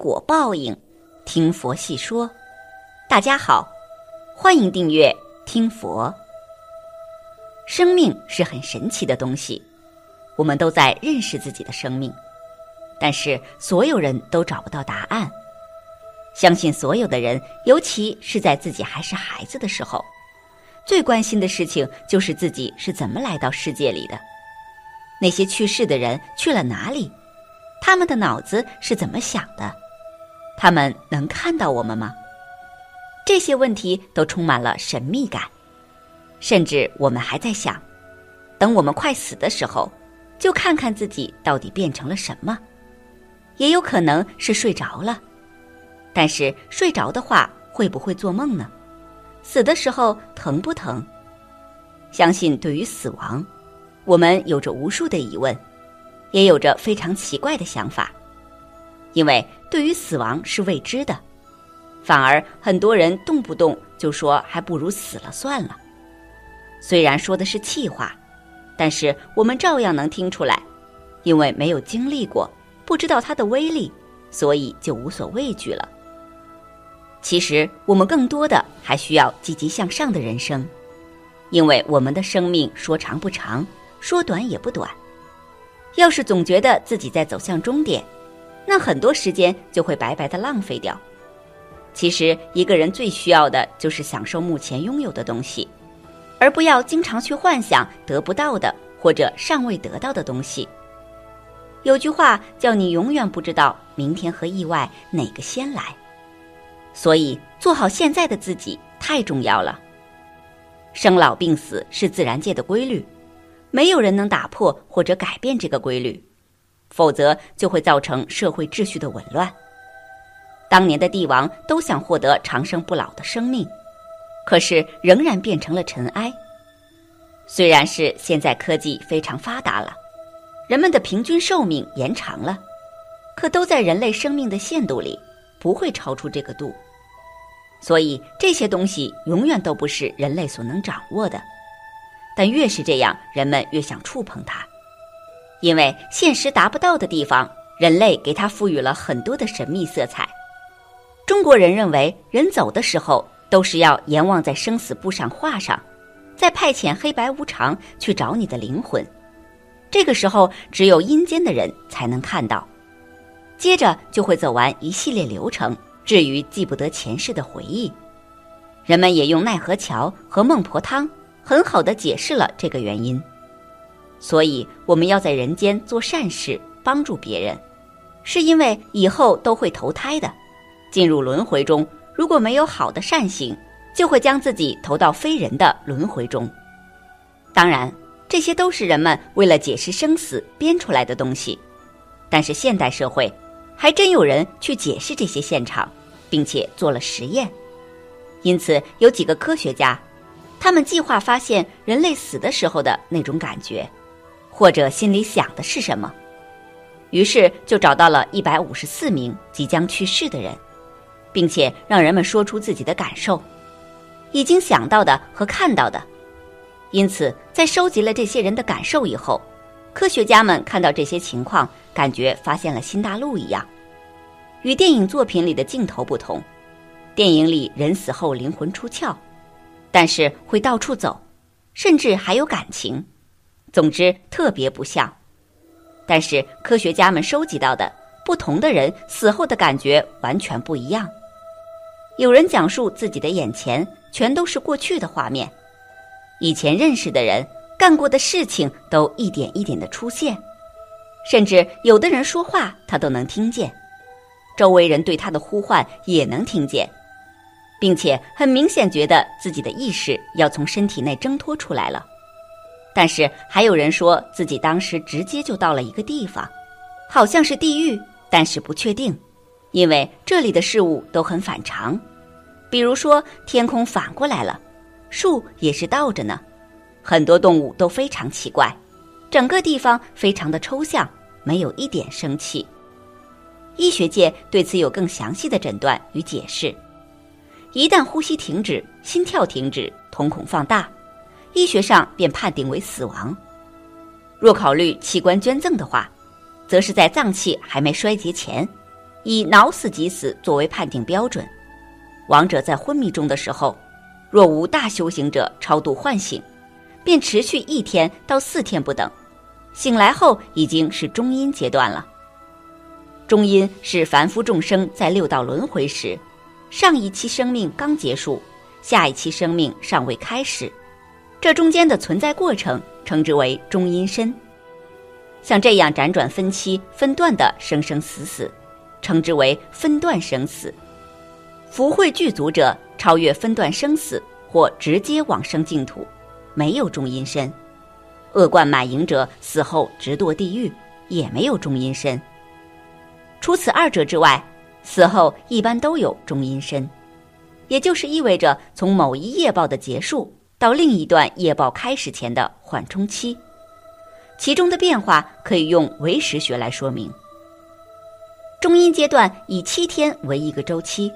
果报应，听佛细说。大家好，欢迎订阅听佛。生命是很神奇的东西，我们都在认识自己的生命，但是所有人都找不到答案。相信所有的人，尤其是在自己还是孩子的时候，最关心的事情就是自己是怎么来到世界里的。那些去世的人去了哪里？他们的脑子是怎么想的？他们能看到我们吗？这些问题都充满了神秘感，甚至我们还在想：等我们快死的时候，就看看自己到底变成了什么。也有可能是睡着了，但是睡着的话，会不会做梦呢？死的时候疼不疼？相信对于死亡，我们有着无数的疑问。也有着非常奇怪的想法，因为对于死亡是未知的，反而很多人动不动就说还不如死了算了。虽然说的是气话，但是我们照样能听出来，因为没有经历过，不知道它的威力，所以就无所畏惧了。其实我们更多的还需要积极向上的人生，因为我们的生命说长不长，说短也不短。要是总觉得自己在走向终点，那很多时间就会白白的浪费掉。其实，一个人最需要的就是享受目前拥有的东西，而不要经常去幻想得不到的或者尚未得到的东西。有句话叫“你永远不知道明天和意外哪个先来”，所以做好现在的自己太重要了。生老病死是自然界的规律。没有人能打破或者改变这个规律，否则就会造成社会秩序的紊乱。当年的帝王都想获得长生不老的生命，可是仍然变成了尘埃。虽然是现在科技非常发达了，人们的平均寿命延长了，可都在人类生命的限度里，不会超出这个度。所以这些东西永远都不是人类所能掌握的。但越是这样，人们越想触碰它，因为现实达不到的地方，人类给它赋予了很多的神秘色彩。中国人认为，人走的时候都是要阎王在生死簿上画上，再派遣黑白无常去找你的灵魂。这个时候，只有阴间的人才能看到，接着就会走完一系列流程，至于记不得前世的回忆。人们也用奈何桥和孟婆汤。很好的解释了这个原因，所以我们要在人间做善事，帮助别人，是因为以后都会投胎的，进入轮回中，如果没有好的善行，就会将自己投到非人的轮回中。当然，这些都是人们为了解释生死编出来的东西，但是现代社会还真有人去解释这些现场，并且做了实验，因此有几个科学家。他们计划发现人类死的时候的那种感觉，或者心里想的是什么，于是就找到了一百五十四名即将去世的人，并且让人们说出自己的感受，已经想到的和看到的。因此，在收集了这些人的感受以后，科学家们看到这些情况，感觉发现了新大陆一样。与电影作品里的镜头不同，电影里人死后灵魂出窍。但是会到处走，甚至还有感情，总之特别不像。但是科学家们收集到的不同的人死后的感觉完全不一样。有人讲述自己的眼前全都是过去的画面，以前认识的人干过的事情都一点一点的出现，甚至有的人说话他都能听见，周围人对他的呼唤也能听见。并且很明显觉得自己的意识要从身体内挣脱出来了，但是还有人说自己当时直接就到了一个地方，好像是地狱，但是不确定，因为这里的事物都很反常，比如说天空反过来了，树也是倒着呢，很多动物都非常奇怪，整个地方非常的抽象，没有一点生气。医学界对此有更详细的诊断与解释。一旦呼吸停止、心跳停止、瞳孔放大，医学上便判定为死亡。若考虑器官捐赠的话，则是在脏器还没衰竭前，以脑死即死作为判定标准。亡者在昏迷中的时候，若无大修行者超度唤醒，便持续一天到四天不等。醒来后已经是中阴阶段了。中阴是凡夫众生在六道轮回时，上一期生命刚结束，下一期生命尚未开始，这中间的存在过程称之为中阴身。像这样辗转分期、分段的生生死死，称之为分段生死。福慧具足者超越分段生死，或直接往生净土，没有中阴身；恶贯满盈者死后直堕地狱，也没有中阴身。除此二者之外，死后一般都有中阴身，也就是意味着从某一业报的结束到另一段业报开始前的缓冲期，其中的变化可以用唯识学来说明。中阴阶段以七天为一个周期。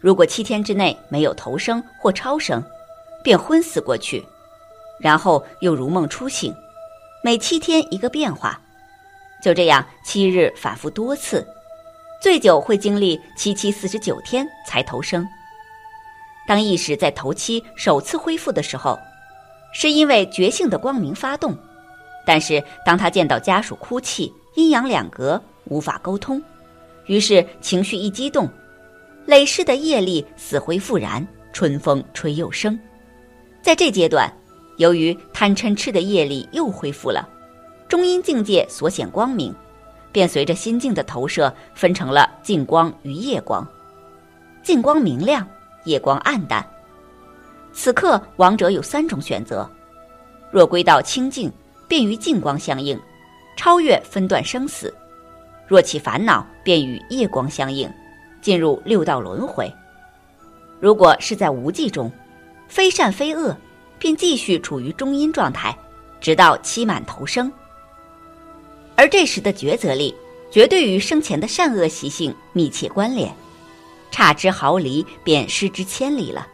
如果七天之内没有投生或超生，便昏死过去，然后又如梦初醒，每七天一个变化，就这样七日反复多次，最久会经历七七四十九天才投生。当意识在头七首次恢复的时候，是因为觉性的光明发动，但是当他见到家属哭泣，阴阳两隔，无法沟通，于是情绪一激动。累世的业力死灰复燃，春风吹又生。在这阶段，由于贪嗔痴的业力又恢复了，中阴境界所显光明，便随着心境的投射，分成了净光与夜光。净光明亮，夜光暗淡。此刻亡者有三种选择：若归到清净，便与净光相应，超越分段生死；若起烦恼，便与夜光相应。进入六道轮回，如果是在无记中，非善非恶，便继续处于中阴状态，直到期满投生。而这时的抉择力，绝对与生前的善恶习性密切关联，差之毫厘，便失之千里了。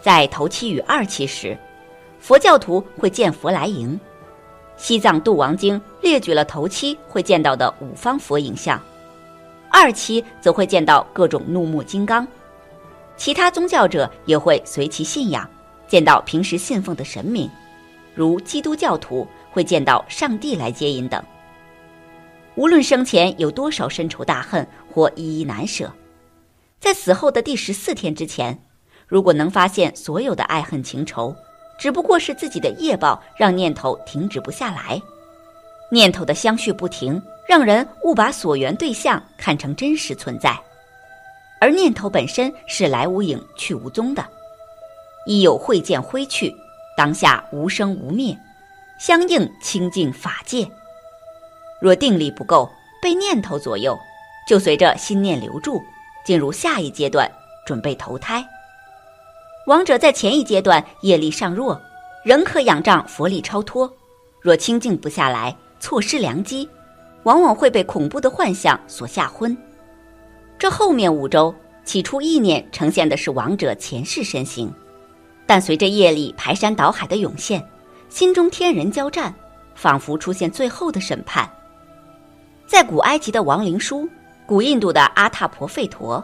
在头七与二期时，佛教徒会见佛来迎，《西藏度王经》列举了头七会见到的五方佛影像。二期则会见到各种怒目金刚，其他宗教者也会随其信仰见到平时信奉的神明，如基督教徒会见到上帝来接引等。无论生前有多少深仇大恨或依依难舍，在死后的第十四天之前，如果能发现所有的爱恨情仇，只不过是自己的业报让念头停止不下来，念头的相续不停。让人误把所缘对象看成真实存在，而念头本身是来无影去无踪的，一有慧见挥去，当下无生无灭，相应清净法界。若定力不够，被念头左右，就随着心念留住，进入下一阶段，准备投胎。亡者在前一阶段业力尚弱，仍可仰仗佛力超脱；若清净不下来，错失良机。往往会被恐怖的幻象所吓昏。这后面五周，起初意念呈现的是亡者前世身形，但随着业力排山倒海的涌现，心中天人交战，仿佛出现最后的审判。在古埃及的亡灵书、古印度的阿塔婆吠陀、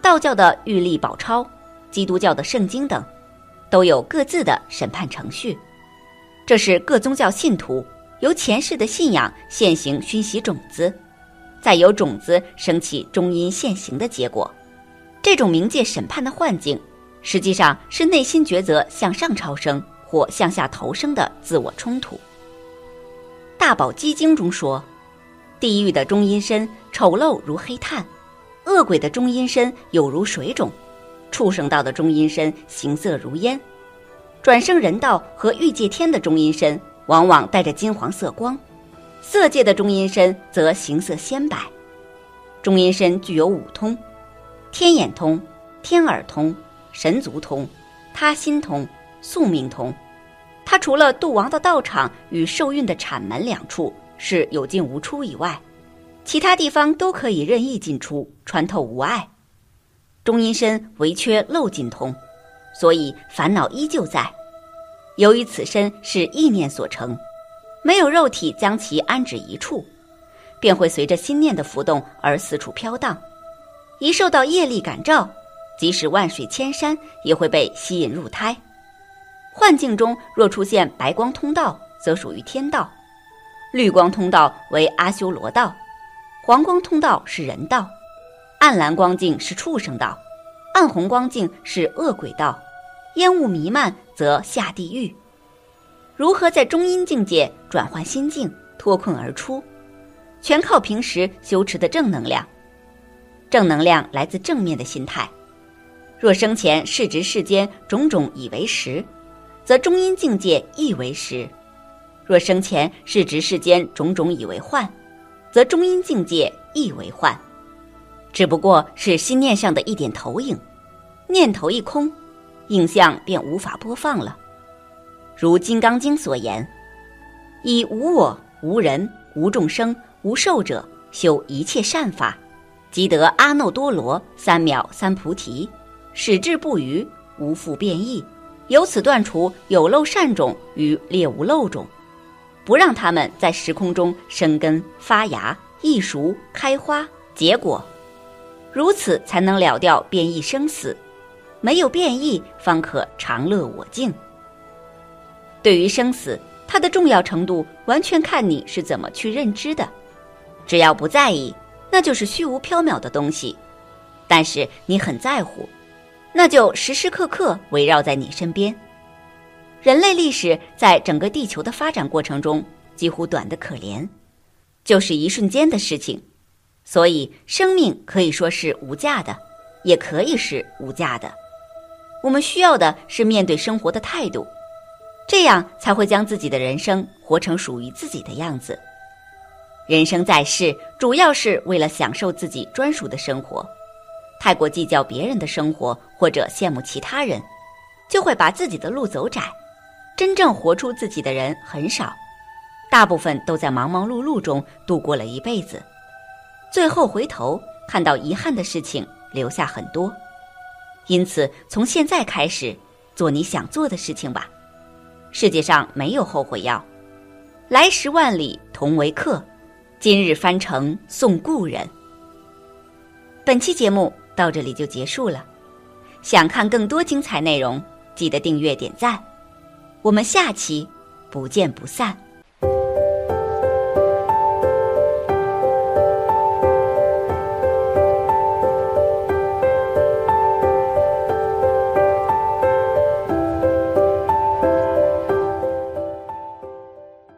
道教的玉历宝钞、基督教的圣经等，都有各自的审判程序。这是各宗教信徒。由前世的信仰现行熏习种子，再由种子升起中阴现行的结果。这种冥界审判的幻境，实际上是内心抉择向上超生或向下投生的自我冲突。《大宝积经》中说：“地狱的中阴身丑陋如黑炭，恶鬼的中阴身有如水肿，畜生道的中阴身形色如烟，转生人道和欲界天的中阴身。”往往带着金黄色光，色界的中阴身则形色鲜白。中阴身具有五通：天眼通、天耳通、神足通、他心通、宿命通。它除了度亡的道场与受孕的产门两处是有进无出以外，其他地方都可以任意进出，穿透无碍。中阴身唯缺漏尽通，所以烦恼依旧在。由于此身是意念所成，没有肉体将其安置一处，便会随着心念的浮动而四处飘荡。一受到业力感召，即使万水千山，也会被吸引入胎。幻境中若出现白光通道，则属于天道；绿光通道为阿修罗道，黄光通道是人道，暗蓝光境是畜生道，暗红光境是恶鬼道，烟雾弥漫则下地狱。如何在中阴境界转换心境，脱困而出？全靠平时修持的正能量。正能量来自正面的心态。若生前视值世间种种以为实，则中阴境界亦为实；若生前是执世间种种以为幻，则中阴境界亦为幻。只不过是心念上的一点投影，念头一空，影像便无法播放了。如《金刚经》所言：“以无我、无人、无众生、无寿者修一切善法，即得阿耨多罗三藐三菩提，始至不渝，无复变异。由此断除有漏善种与劣无漏种，不让它们在时空中生根发芽、易熟开花结果。如此才能了掉变异生死。没有变异，方可长乐我净。”对于生死，它的重要程度完全看你是怎么去认知的。只要不在意，那就是虚无缥缈的东西；但是你很在乎，那就时时刻刻围绕在你身边。人类历史在整个地球的发展过程中几乎短得可怜，就是一瞬间的事情。所以，生命可以说是无价的，也可以是无价的。我们需要的是面对生活的态度。这样才会将自己的人生活成属于自己的样子。人生在世，主要是为了享受自己专属的生活。太过计较别人的生活，或者羡慕其他人，就会把自己的路走窄。真正活出自己的人很少，大部分都在忙忙碌碌中度过了一辈子，最后回头看到遗憾的事情留下很多。因此，从现在开始，做你想做的事情吧。世界上没有后悔药，来时万里同为客，今日翻城送故人。本期节目到这里就结束了，想看更多精彩内容，记得订阅点赞，我们下期不见不散。